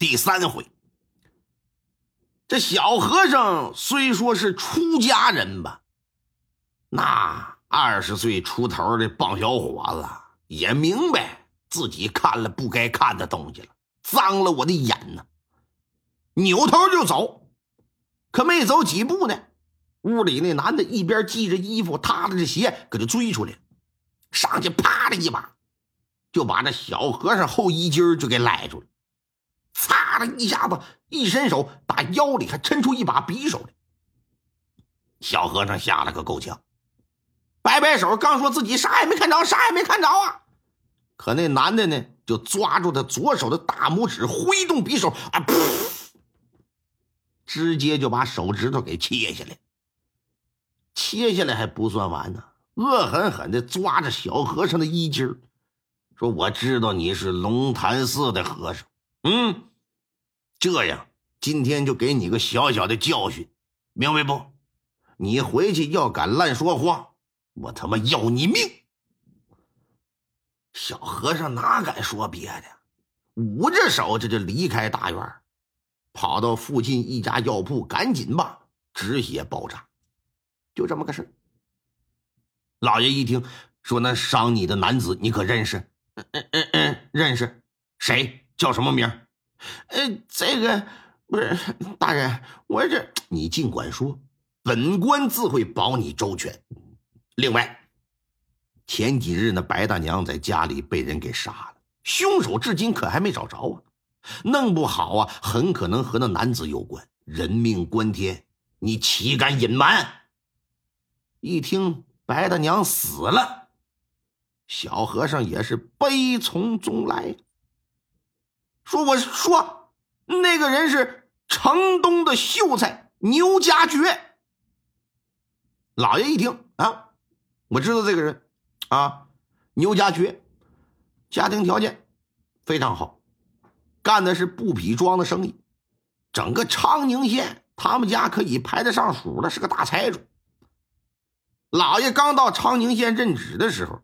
第三回。这小和尚虽说是出家人吧，那二十岁出头的棒小伙子也明白自己看了不该看的东西了，脏了我的眼呢。扭头就走，可没走几步呢，屋里那男的一边系着衣服，踏着这鞋，搁这追出来，上去啪的一把。就把这小和尚后衣襟就给赖住了，擦的一下子，一伸手打腰里还抻出一把匕首来。小和尚吓了个够呛，摆摆手，刚说自己啥也没看着，啥也没看着啊。可那男的呢，就抓住他左手的大拇指，挥动匕首，啊，噗，直接就把手指头给切下来。切下来还不算完呢，恶狠狠的抓着小和尚的衣襟。说我知道你是龙潭寺的和尚，嗯，这样今天就给你个小小的教训，明白不？你回去要敢乱说话，我他妈要你命！小和尚哪敢说别的，捂着手这就离开大院，跑到附近一家药铺，赶紧吧止血包扎，就这么个事老爷一听说那伤你的男子，你可认识？嗯嗯嗯嗯，认识，谁叫什么名？呃，这个不是大人，我这你尽管说，本官自会保你周全。另外，前几日那白大娘在家里被人给杀了，凶手至今可还没找着啊！弄不好啊，很可能和那男子有关。人命关天，你岂敢隐瞒？一听白大娘死了。小和尚也是悲从中来，说：“我说那个人是城东的秀才牛家爵。”老爷一听啊，我知道这个人啊，牛家爵，家庭条件非常好，干的是布匹庄的生意，整个昌宁县他们家可以排得上数了，是个大财主。老爷刚到昌宁县任职的时候。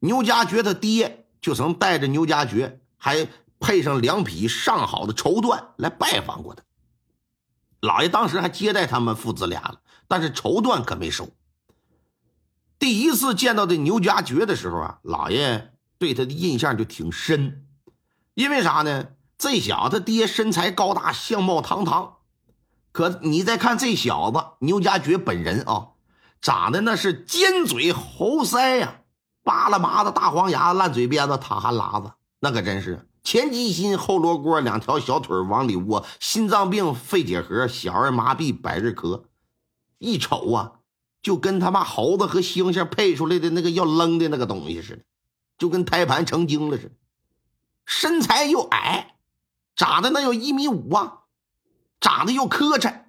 牛家爵他爹就曾带着牛家爵，还配上两匹上好的绸缎来拜访过他。老爷当时还接待他们父子俩了，但是绸缎可没收。第一次见到这牛家爵的时候啊，老爷对他的印象就挺深，因为啥呢？这小子爹身材高大，相貌堂堂，可你再看这小子牛家爵本人啊，长得那是尖嘴猴腮呀。扒拉麻子、大黄牙、烂嘴边子、塌憨拉子，那可真是前鸡心、后罗锅，两条小腿往里窝，心脏病、肺结核、小儿麻痹、百日咳，一瞅啊，就跟他妈猴子和猩猩配出来的那个要扔的那个东西似的，就跟胎盘成精了似的。身材又矮，长得那有一米五啊，长得又磕碜，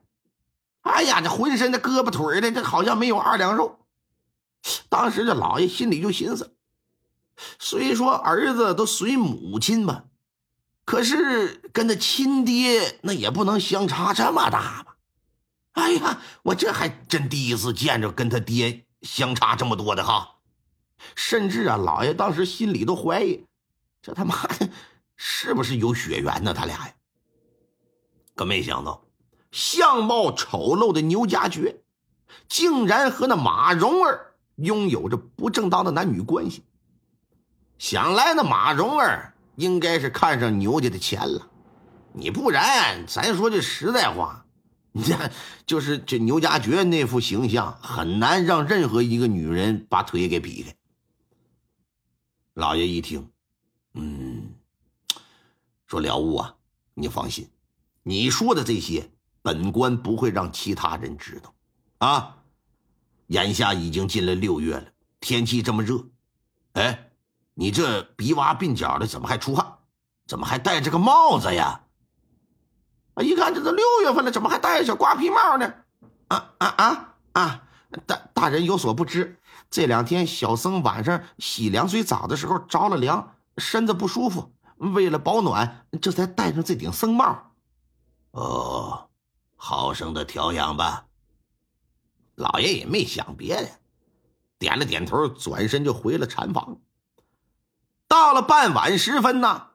哎呀，这浑身的胳膊腿的，这好像没有二两肉。当时这老爷心里就寻思：虽说儿子都随母亲吧，可是跟他亲爹那也不能相差这么大吧？哎呀，我这还真第一次见着跟他爹相差这么多的哈！甚至啊，老爷当时心里都怀疑，这他妈的是不是有血缘呢？他俩呀，可没想到，相貌丑陋的牛家爵，竟然和那马蓉儿。拥有着不正当的男女关系，想来那马蓉儿应该是看上牛家的钱了，你不然，咱说句实在话，你这就是这牛家爵那副形象，很难让任何一个女人把腿给比开。老爷一听，嗯，说了悟啊，你放心，你说的这些，本官不会让其他人知道，啊。眼下已经进了六月了，天气这么热，哎，你这鼻洼鬓角的怎么还出汗？怎么还戴着个帽子呀？啊，一看这都六月份了，怎么还戴着小瓜皮帽呢？啊啊啊啊！大大人有所不知，这两天小僧晚上洗凉水澡的时候着了凉，身子不舒服，为了保暖，这才戴上这顶僧帽。哦，好生的调养吧。老爷也没想别的，点了点头，转身就回了禅房。到了傍晚时分呢，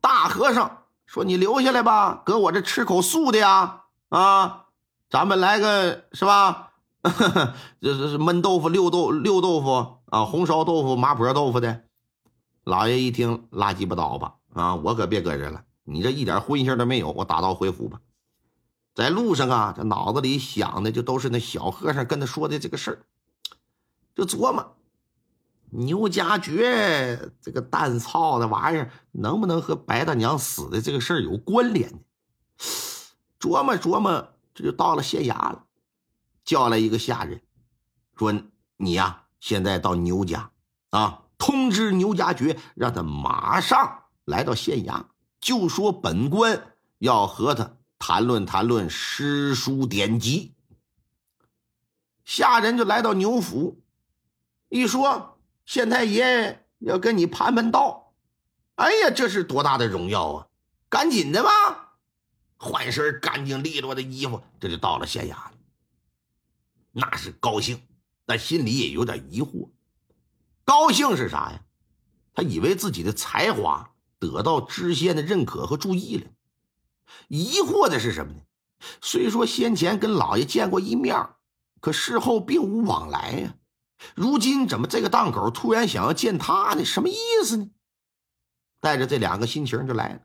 大和尚说：“你留下来吧，搁我这吃口素的呀。啊，咱们来个是吧？这 这是焖豆腐、溜豆溜豆腐啊，红烧豆腐、麻婆豆腐的。”老爷一听，拉鸡巴倒吧！啊，我可别搁这了，你这一点荤腥都没有，我打道回府吧。在路上啊，这脑子里想的就都是那小和尚跟他说的这个事儿，就琢磨。牛家爵这个蛋操的玩意儿，能不能和白大娘死的这个事儿有关联呢？琢磨琢磨，这就到了县衙了，叫来一个下人，说：“你呀，现在到牛家啊，通知牛家爵，让他马上来到县衙，就说本官要和他谈论谈论诗书典籍。”下人就来到牛府，一说。县太爷要跟你盘盘道，哎呀，这是多大的荣耀啊！赶紧的吧，换身干净利落的衣服，这就到了县衙了。那是高兴，但心里也有点疑惑。高兴是啥呀？他以为自己的才华得到知县的认可和注意了。疑惑的是什么呢？虽说先前跟老爷见过一面，可事后并无往来呀。如今怎么这个档口突然想要见他呢？什么意思呢？带着这两个心情就来了。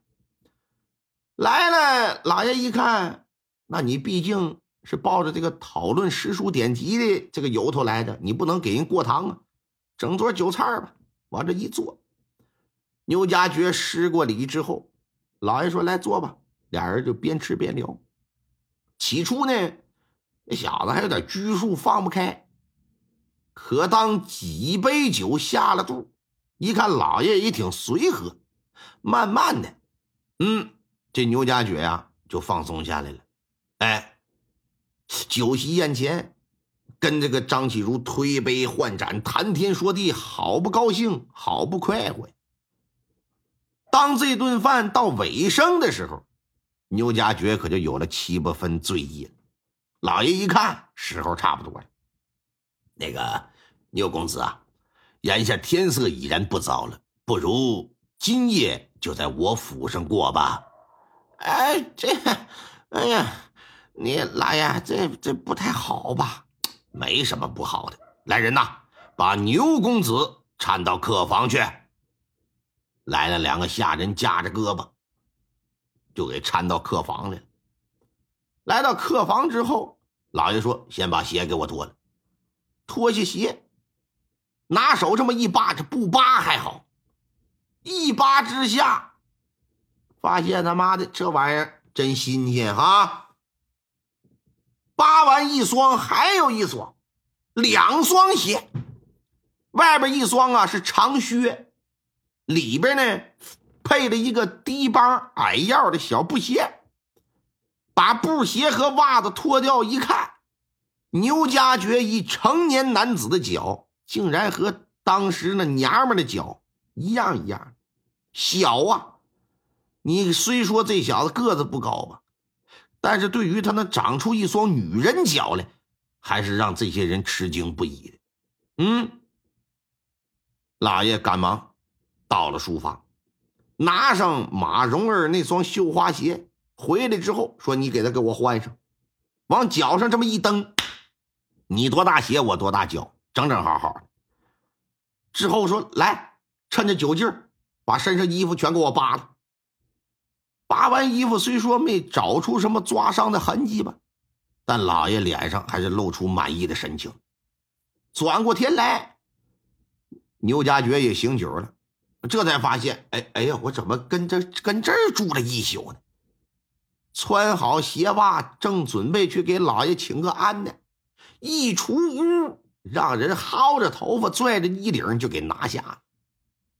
来了，老爷一看，那你毕竟是抱着这个讨论诗书典籍的这个由头来的，你不能给人过堂啊。整桌酒菜吧，往这一坐。牛家爵施过礼之后，老爷说：“来坐吧。”俩人就边吃边聊。起初呢，那小子还有点拘束，放不开。可当几杯酒下了肚，一看老爷也挺随和，慢慢的，嗯，这牛家爵呀就放松下来了。哎，酒席宴前，跟这个张启如推杯换盏，谈天说地，好不高兴，好不快活。当这顿饭到尾声的时候，牛家爵可就有了七八分醉意了。老爷一看，时候差不多了。那个牛公子啊，眼下天色已然不早了，不如今夜就在我府上过吧。哎，这，哎呀，你老爷这这不太好吧？没什么不好的。来人呐，把牛公子搀到客房去。来了两个下人，夹着胳膊，就给搀到客房来了。来到客房之后，老爷说：“先把鞋给我脱了。”脱下鞋，拿手这么一扒，这不扒还好，一扒之下，发现他妈的这玩意儿真新鲜哈！扒完一双，还有一双，两双鞋，外边一双啊是长靴，里边呢配了一个低帮矮腰的小布鞋。把布鞋和袜子脱掉一看。牛家爵一成年男子的脚，竟然和当时那娘们的脚一样一样小啊！你虽说这小子个子不高吧，但是对于他能长出一双女人脚来，还是让这些人吃惊不已的。嗯，老爷赶忙到了书房，拿上马蓉儿那双绣花鞋，回来之后说：“你给他给我换上，往脚上这么一蹬。”你多大鞋，我多大脚，整整好好的。之后说：“来，趁着酒劲儿，把身上衣服全给我扒了。”扒完衣服，虽说没找出什么抓伤的痕迹吧，但老爷脸上还是露出满意的神情。转过天来，牛家爵也醒酒了，这才发现：“哎哎呀，我怎么跟这跟这儿住了一宿呢？”穿好鞋袜，正准备去给老爷请个安呢。一出屋，让人薅着头发，拽着衣领就给拿下，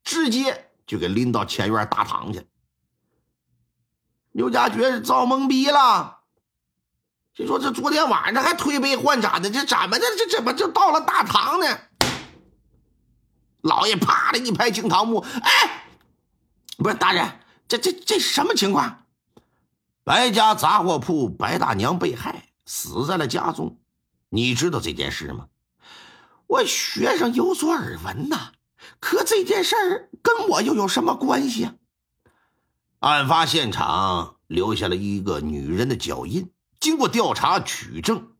直接就给拎到前院大堂去了。刘家爵遭懵逼了，就说这昨天晚上还推杯换盏的，这怎么的？这怎么就到了大堂呢？老爷啪的一拍惊堂木，哎，不是大人，这这这什么情况？白家杂货铺白大娘被害，死在了家中。你知道这件事吗？我学生有所耳闻呐，可这件事儿跟我又有什么关系啊？案发现场留下了一个女人的脚印，经过调查取证，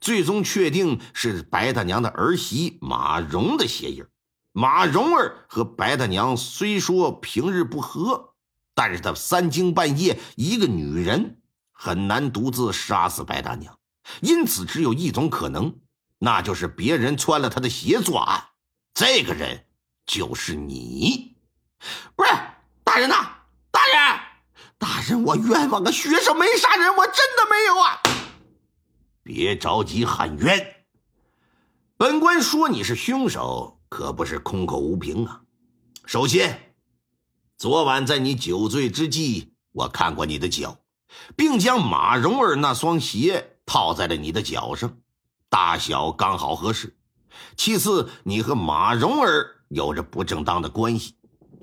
最终确定是白大娘的儿媳马蓉的鞋印。马蓉儿和白大娘虽说平日不和，但是她三更半夜一个女人很难独自杀死白大娘，因此只有一种可能，那就是别人穿了他的鞋作案。这个人就是你，不是大人呐！大人，大人，我冤枉啊！学生没杀人，我真的没有啊！别着急喊冤，本官说你是凶手，可不是空口无凭啊。首先，昨晚在你酒醉之际，我看过你的脚，并将马蓉儿那双鞋套在了你的脚上，大小刚好合适。其次，你和马蓉儿有着不正当的关系。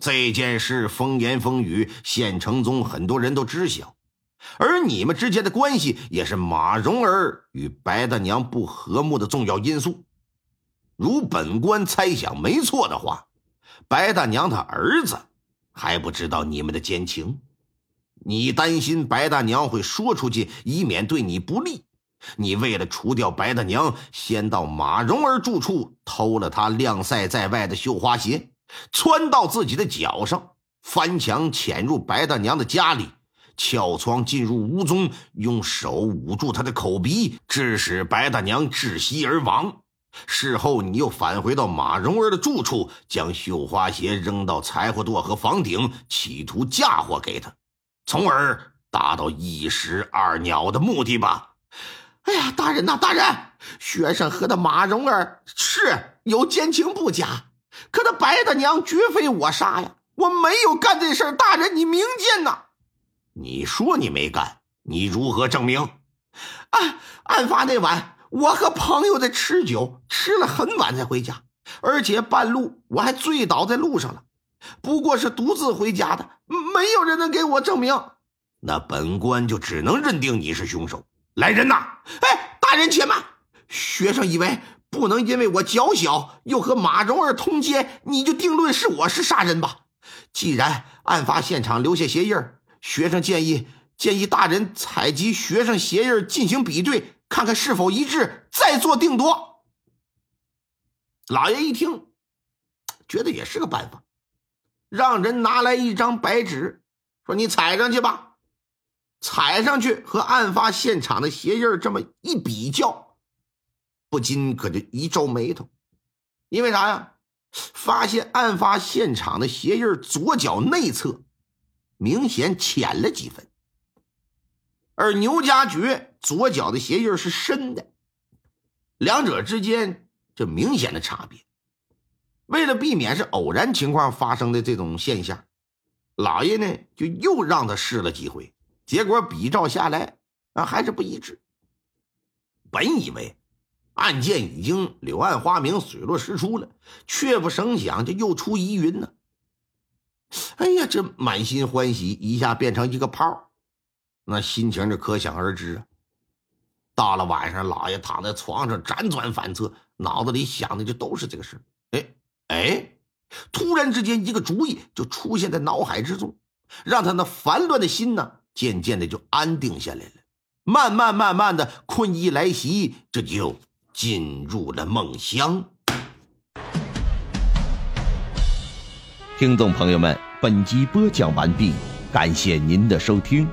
这件事风言风语，县城中很多人都知晓，而你们之间的关系也是马蓉儿与白大娘不和睦的重要因素。如本官猜想没错的话，白大娘她儿子还不知道你们的奸情，你担心白大娘会说出去，以免对你不利。你为了除掉白大娘，先到马蓉儿住处偷了她晾晒在外的绣花鞋。穿到自己的脚上，翻墙潜入白大娘的家里，撬窗进入屋中，用手捂住她的口鼻，致使白大娘窒息而亡。事后，你又返回到马蓉儿的住处，将绣花鞋扔到柴火垛和房顶，企图嫁祸给她，从而达到一石二鸟的目的吧？哎呀，大人呐，大人，学生和那马蓉儿是有奸情不假。可那白大娘绝非我杀呀！我没有干这事大人你明鉴呐！你说你没干，你如何证明？啊案发那晚，我和朋友在吃酒，吃了很晚才回家，而且半路我还醉倒在路上了。不过是独自回家的，没有人能给我证明。那本官就只能认定你是凶手。来人呐！哎，大人且慢，学生以为。不能因为我脚小，又和马蓉儿通奸，你就定论是我是杀人吧？既然案发现场留下鞋印儿学生建议建议大人采集学生鞋印儿进行比对，看看是否一致，再做定夺。老爷一听，觉得也是个办法，让人拿来一张白纸，说你踩上去吧。踩上去和案发现场的鞋印这么一比较。不禁可就一皱眉头，因为啥呀？发现案发现场的鞋印左脚内侧明显浅了几分，而牛家爵左脚的鞋印是深的，两者之间这明显的差别。为了避免是偶然情况发生的这种现象，老爷呢就又让他试了几回，结果比照下来啊还是不一致。本以为。案件已经柳暗花明、水落石出了，却不成想这又出疑云呢。哎呀，这满心欢喜一下变成一个泡，那心情就可想而知啊。到了晚上，老爷躺在床上辗转反侧，脑子里想的就都是这个事哎哎，突然之间，一个主意就出现在脑海之中，让他那烦乱的心呢，渐渐的就安定下来了。慢慢慢慢的，困意来袭，这就。进入了梦乡。听众朋友们，本集播讲完毕，感谢您的收听。